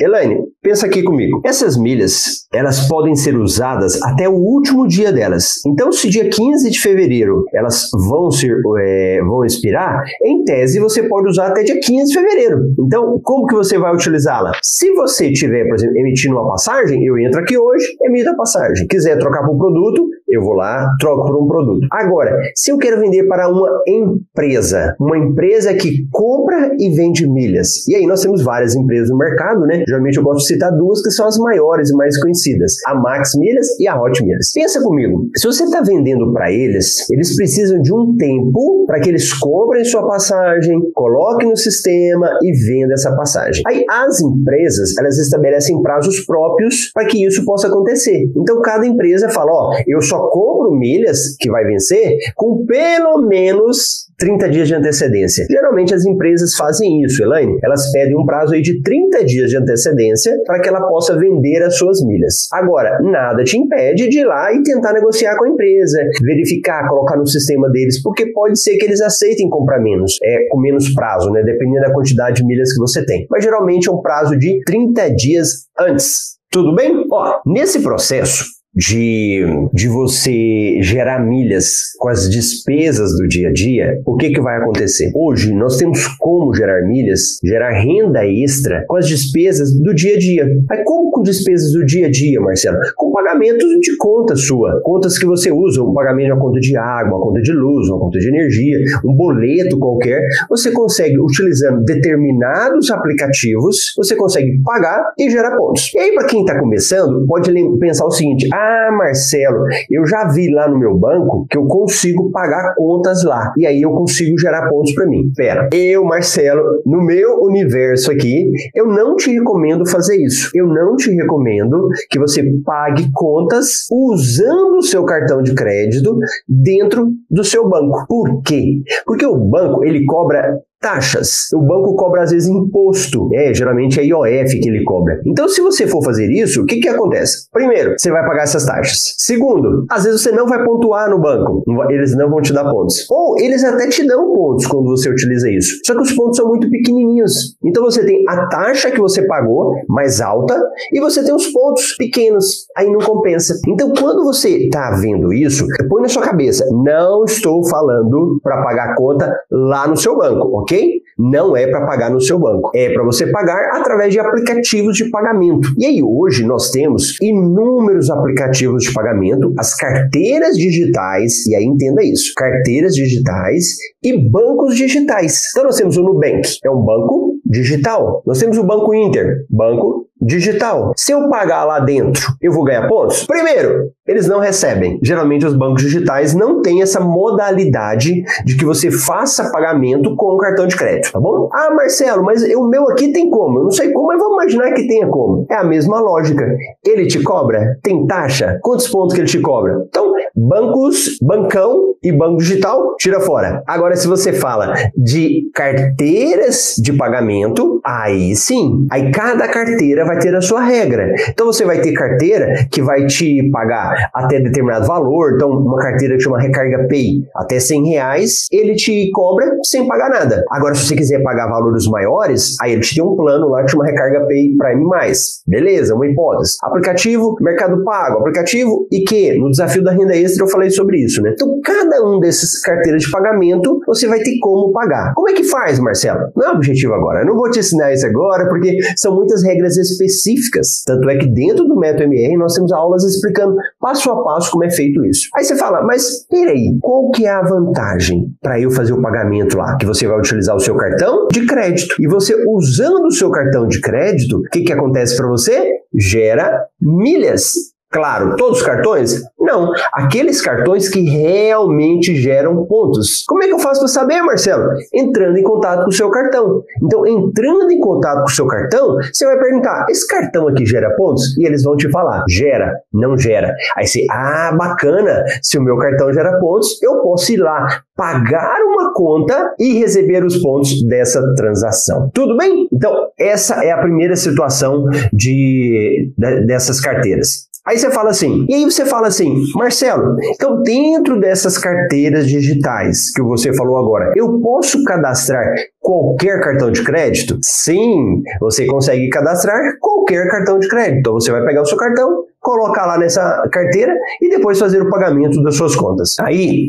Elaine, pensa aqui comigo. Essas milhas, elas podem ser usadas até o último dia delas. Então, se dia 15 de fevereiro elas vão ser, é, vão expirar, em tese você pode usar até dia 15 de fevereiro. Então, como que você vai utilizá-la? Se você tiver, por exemplo, emitindo uma passagem, eu entro aqui hoje, emito a passagem. Quiser trocar por um produto, eu vou lá, troco por um produto. Agora, se eu quero vender para uma empresa, uma empresa que compra e vende milhas, e aí nós temos várias empresas no mercado, né? Geralmente eu gosto de citar duas que são as maiores e mais conhecidas, a Max Milhas e a Hot Milhas. Pensa comigo, se você está vendendo para eles, eles precisam de um tempo para que eles comprem sua passagem, coloquem no sistema e vendam essa passagem. Aí as empresas, elas estabelecem prazos próprios para que isso possa acontecer. Então cada empresa fala, ó, eu só compro milhas que vai vencer com pelo menos 30 dias de antecedência. Geralmente as empresas fazem isso, Elaine. Elas pedem um prazo aí de 30 dias de antecedência para que ela possa vender as suas milhas. Agora, nada te impede de ir lá e tentar negociar com a empresa, verificar, colocar no sistema deles, porque pode ser que eles aceitem comprar menos, é, com menos prazo, né? Dependendo da quantidade de milhas que você tem. Mas geralmente é um prazo de 30 dias antes. Tudo bem? Ó, nesse processo, de, de você gerar milhas com as despesas do dia a dia, o que, que vai acontecer? Hoje nós temos como gerar milhas, gerar renda extra com as despesas do dia a dia. Aí como com despesas do dia a dia, Marcelo? Com pagamentos de conta sua, contas que você usa, um pagamento de uma conta de água, uma conta de luz, uma conta de energia, um boleto qualquer, você consegue, utilizando determinados aplicativos, você consegue pagar e gerar pontos. E aí, para quem está começando, pode pensar o seguinte: ah, Marcelo, eu já vi lá no meu banco que eu consigo pagar contas lá. E aí eu consigo gerar pontos para mim. Pera, eu, Marcelo, no meu universo aqui, eu não te recomendo fazer isso. Eu não te recomendo que você pague contas usando o seu cartão de crédito dentro do seu banco. Por quê? Porque o banco, ele cobra taxas. O banco cobra às vezes imposto, é, geralmente é IOF que ele cobra. Então, se você for fazer isso, o que que acontece? Primeiro, você vai pagar essas taxas. Segundo, às vezes você não vai pontuar no banco, eles não vão te dar pontos. Ou eles até te dão pontos quando você utiliza isso. Só que os pontos são muito pequenininhos. Então você tem a taxa que você pagou mais alta e você tem os pontos pequenos. Aí não compensa. Então, quando você está vendo isso, põe na sua cabeça, não estou falando para pagar a conta lá no seu banco, ok? Ok? Não é para pagar no seu banco, é para você pagar através de aplicativos de pagamento. E aí hoje nós temos inúmeros aplicativos de pagamento, as carteiras digitais, e aí entenda isso, carteiras digitais e bancos digitais. Então nós temos o Nubank, é um banco digital. Nós temos o Banco Inter, banco digital. Se eu pagar lá dentro, eu vou ganhar pontos? Primeiro, eles não recebem. Geralmente os bancos digitais não têm essa modalidade de que você faça pagamento com o cartão de crédito, tá bom? Ah, Marcelo, mas o meu aqui tem como? Eu não sei como, mas vamos imaginar que tenha como. É a mesma lógica. Ele te cobra? Tem taxa? Quantos pontos que ele te cobra? Então, bancos, bancão e banco digital, tira fora. Agora, se você fala de carteiras de pagamento, aí sim. Aí cada carteira vai ter a sua regra. Então você vai ter carteira que vai te pagar até determinado valor. Então, uma carteira que chama Recarga Pay, até 100 reais, ele te cobra sem pagar nada. Agora, se você quiser pagar valores maiores, aí ele te tem um plano lá que chama Recarga Pay Prime+. Beleza, uma hipótese. Aplicativo, Mercado Pago, aplicativo e que no desafio da renda extra eu falei sobre isso, né? Então, cada um desses carteiras de pagamento, você vai ter como pagar. Como é que faz, Marcelo? Não é objetivo agora. Eu não vou te ensinar isso agora, porque são muitas regras específicas. Tanto é que dentro do Método MR nós temos aulas explicando passo a passo como é feito isso. Aí você fala, mas peraí, qual que é a vantagem para eu fazer o pagamento lá? Que você vai utilizar o seu cartão de crédito. E você usando o seu cartão de crédito, o que, que acontece para você? Gera milhas. Claro, todos os cartões? Não. Aqueles cartões que realmente geram pontos. Como é que eu faço para saber, Marcelo? Entrando em contato com o seu cartão. Então, entrando em contato com o seu cartão, você vai perguntar: esse cartão aqui gera pontos? E eles vão te falar: gera, não gera. Aí você, ah, bacana. Se o meu cartão gera pontos, eu posso ir lá pagar uma conta e receber os pontos dessa transação. Tudo bem? Então, essa é a primeira situação de, de dessas carteiras. Aí você fala assim, e aí você fala assim, Marcelo, então dentro dessas carteiras digitais que você falou agora, eu posso cadastrar qualquer cartão de crédito? Sim, você consegue cadastrar qualquer cartão de crédito. Então você vai pegar o seu cartão, colocar lá nessa carteira e depois fazer o pagamento das suas contas. Aí,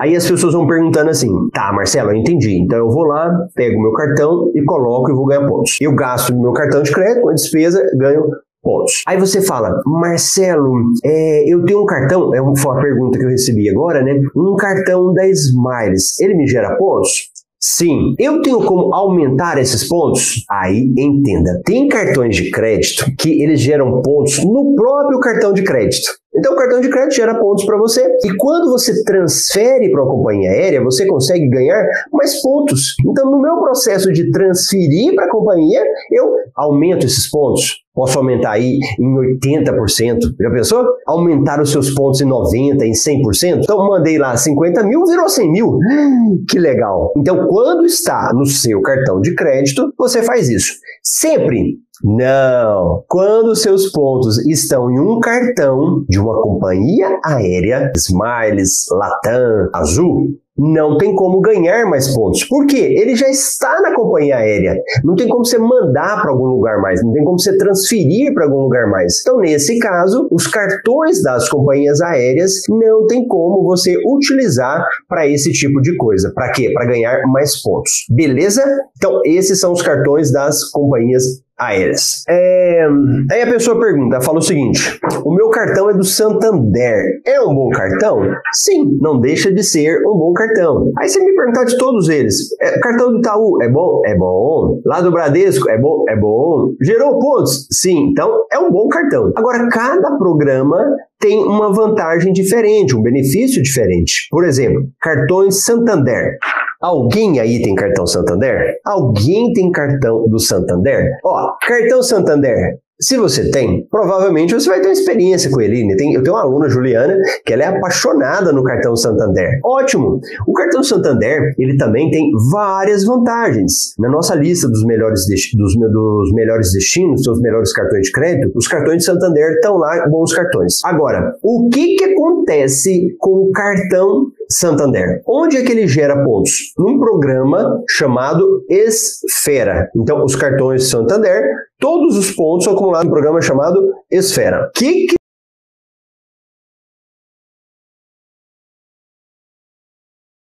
aí as pessoas vão perguntando assim: "Tá, Marcelo, eu entendi. Então eu vou lá, pego meu cartão e coloco e vou ganhar pontos. Eu gasto meu cartão de crédito, a despesa, ganho pontos. Aí você fala, Marcelo, é, eu tenho um cartão, é uma, foi uma pergunta que eu recebi agora, né? Um cartão da Smiles, ele me gera pontos? Sim, eu tenho como aumentar esses pontos? Aí entenda, tem cartões de crédito que eles geram pontos no próprio cartão de crédito. Então, o cartão de crédito gera pontos para você. E quando você transfere para a companhia aérea, você consegue ganhar mais pontos. Então, no meu processo de transferir para a companhia, eu aumento esses pontos. Posso aumentar aí em 80%. Já pensou? Aumentar os seus pontos em 90%, em 100%? Então, mandei lá 50 mil, virou 100 mil. Que legal. Então, quando está no seu cartão de crédito, você faz isso. Sempre não. Quando seus pontos estão em um cartão de uma companhia aérea, Smiles, Latam, Azul, não tem como ganhar mais pontos. Por quê? Ele já está na companhia aérea. Não tem como você mandar para algum lugar mais, não tem como você transferir para algum lugar mais. Então, nesse caso, os cartões das companhias aéreas não tem como você utilizar para esse tipo de coisa. Para quê? Para ganhar mais pontos. Beleza? Então, esses são os cartões das companhias aéreas. É, aí a pessoa pergunta, fala o seguinte: o meu cartão é do Santander. É um bom cartão? Sim, não deixa de ser um bom cartão. Aí você me perguntar de todos eles: é, cartão do Itaú é bom? É bom. Lá do Bradesco é bom? É bom. Gerou pontos? Sim, então é um bom cartão. Agora, cada programa tem uma vantagem diferente, um benefício diferente. Por exemplo, cartões Santander. Alguém aí tem cartão Santander? Alguém tem cartão do Santander? Ó, cartão Santander se você tem, provavelmente você vai ter uma experiência com ele. Né? Eu tenho uma aluna, Juliana, que ela é apaixonada no cartão Santander. Ótimo! O cartão Santander, ele também tem várias vantagens. Na nossa lista dos melhores, dos, dos melhores destinos, seus melhores cartões de crédito, os cartões de Santander estão lá, bons cartões. Agora, o que, que acontece com o cartão Santander. Onde é que ele gera pontos? Num programa chamado Esfera. Então, os cartões Santander, todos os pontos são acumulados num programa chamado Esfera. Que, que